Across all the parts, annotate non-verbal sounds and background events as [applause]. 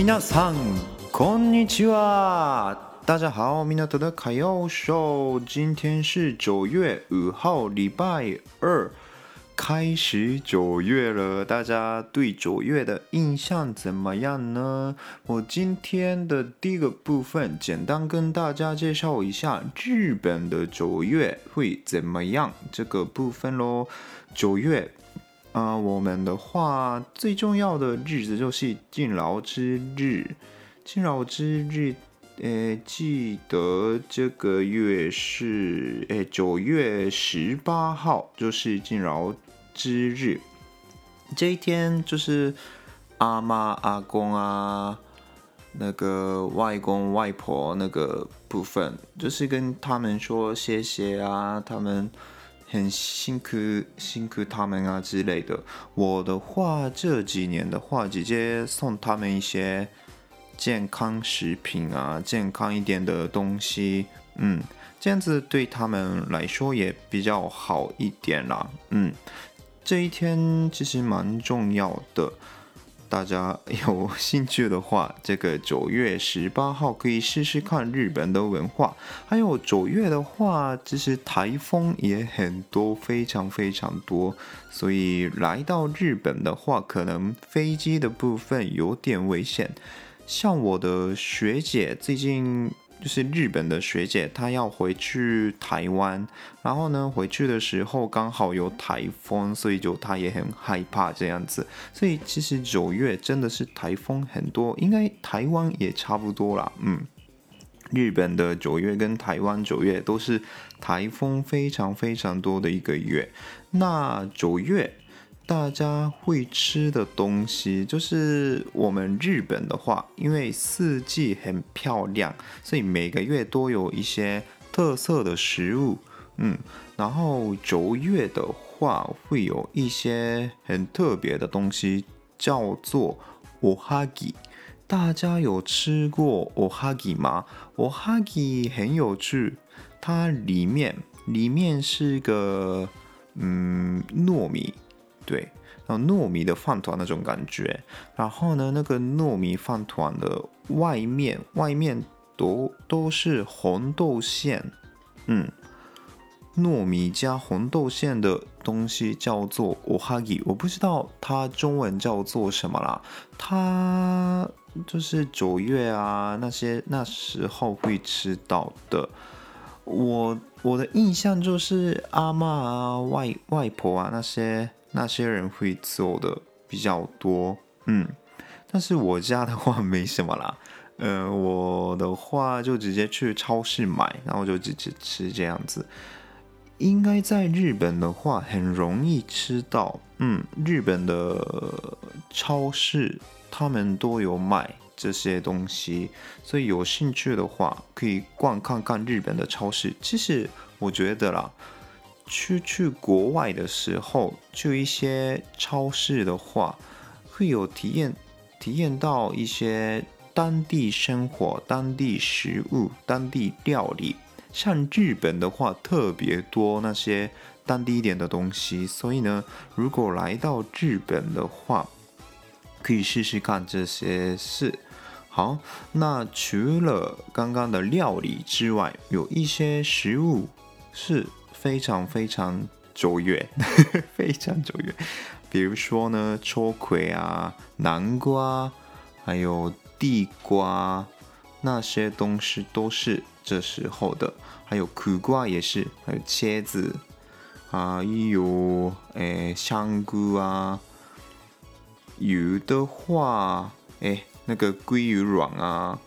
皆さん、こんにちは。大家好，米纳图的卡要秀。今天是九月五号，礼拜二，开始九月了。大家对九月的印象怎么样呢？我今天的第一个部分，简单跟大家介绍一下日本的九月会怎么样这个部分喽。九月。 啊、我们的话最重要的日子就是敬老之日。敬老之日，诶，记得这个月是诶九月十八号，就是敬老之日。这一天就是阿妈、阿公啊，那个外公外婆那个部分，就是跟他们说谢谢啊，他们。很辛苦，辛苦他们啊之类的。我的话，这几年的话，直接送他们一些健康食品啊，健康一点的东西。嗯，这样子对他们来说也比较好一点啦。嗯，这一天其实蛮重要的。大家有兴趣的话，这个九月十八号可以试试看日本的文化。还有九月的话，其实台风也很多，非常非常多。所以来到日本的话，可能飞机的部分有点危险。像我的学姐最近。就是日本的学姐，她要回去台湾，然后呢，回去的时候刚好有台风，所以就她也很害怕这样子。所以其实九月真的是台风很多，应该台湾也差不多啦。嗯，日本的九月跟台湾九月都是台风非常非常多的一个月。那九月。大家会吃的东西，就是我们日本的话，因为四季很漂亮，所以每个月都有一些特色的食物。嗯，然后九月的话，会有一些很特别的东西，叫做おはぎ。大家有吃过おはぎ吗？おはぎ很有趣，它里面里面是个嗯糯米。 对，然后糯米的饭团那种感觉，然后呢，那个糯米饭团的外面外面都都是红豆馅，嗯，糯米加红豆馅的东西叫做おはぎ，我不知道它中文叫做什么啦，它就是九月啊那些那时候会吃到的，我我的印象就是阿嬷啊外外婆啊那些。 那些人会做的比较多，嗯，但是我家的话没什么啦，[laughs] 呃，我的话就直接去超市买，然后就直接吃这样子。应该在日本的话很容易吃到，嗯，日本的超市他们都有卖这些东西，所以有兴趣的话可以逛看看日本的超市。其实我觉得啦。去去国外的时候，去一些超市的话，会有体验体验到一些当地生活、当地食物、当地料理。像日本的话，特别多那些当地一点的东西。所以呢，如果来到日本的话，可以试试看这些事。好，那除了刚刚的料理之外，有一些食物是。非常非常久远，[laughs] 非常久远。比如说呢，秋葵啊、南瓜，还有地瓜，那些东西都是这时候的。还有苦瓜也是，还有茄子啊，还有诶香菇啊。有的话，诶那个鲑鱼卵啊，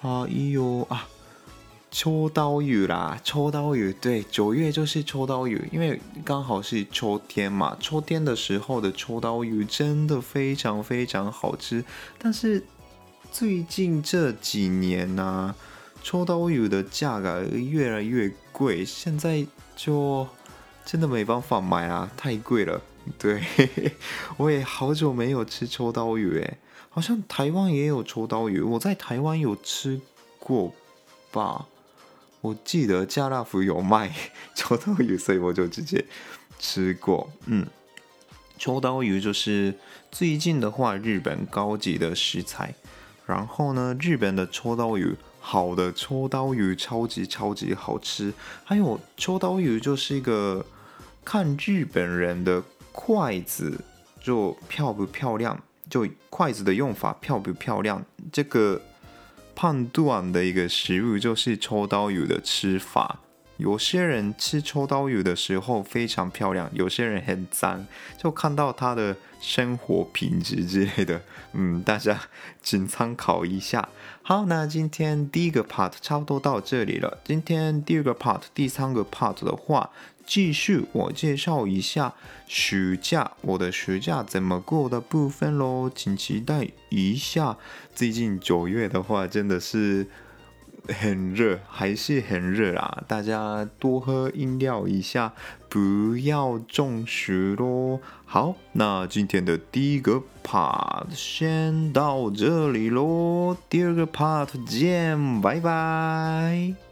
还有啊。秋刀鱼啦，秋刀鱼，对，九月就是秋刀鱼，因为刚好是秋天嘛。秋天的时候的秋刀鱼真的非常非常好吃。但是最近这几年呢、秋刀鱼的价格越来越贵，现在就真的没办法买啊，太贵了。对，[laughs] 我也好久没有吃秋刀鱼诶，好像台湾也有秋刀鱼，我在台湾有吃过吧。我记得家乐福有卖 [laughs] 秋刀鱼，所以我就直接吃过。嗯，秋刀鱼就是最近的话，日本高级的食材。然后呢，日本的秋刀鱼，好的秋刀鱼超级超级好吃。还有秋刀鱼就是一个看日本人的筷子就漂不漂亮，就筷子的用法漂不漂亮，这个。判断的一个食物就是抽刀鱼的吃法。有些人吃秋刀鱼的时候非常漂亮，有些人很脏，就看到他的生活品质之类的。嗯，大家请参考一下。好，那今天第一个 part 差不多到这里了。今天第二个 part，第三个 part 的话。继续，我介绍一下暑假，我的暑假怎么过的部分喽，请期待一下。最近九月的话，真的是很热，还是很热啊！大家多喝饮料一下，不要中暑喽。好，那今天的第一个 part 先到这里喽，第二个 part 见，拜拜。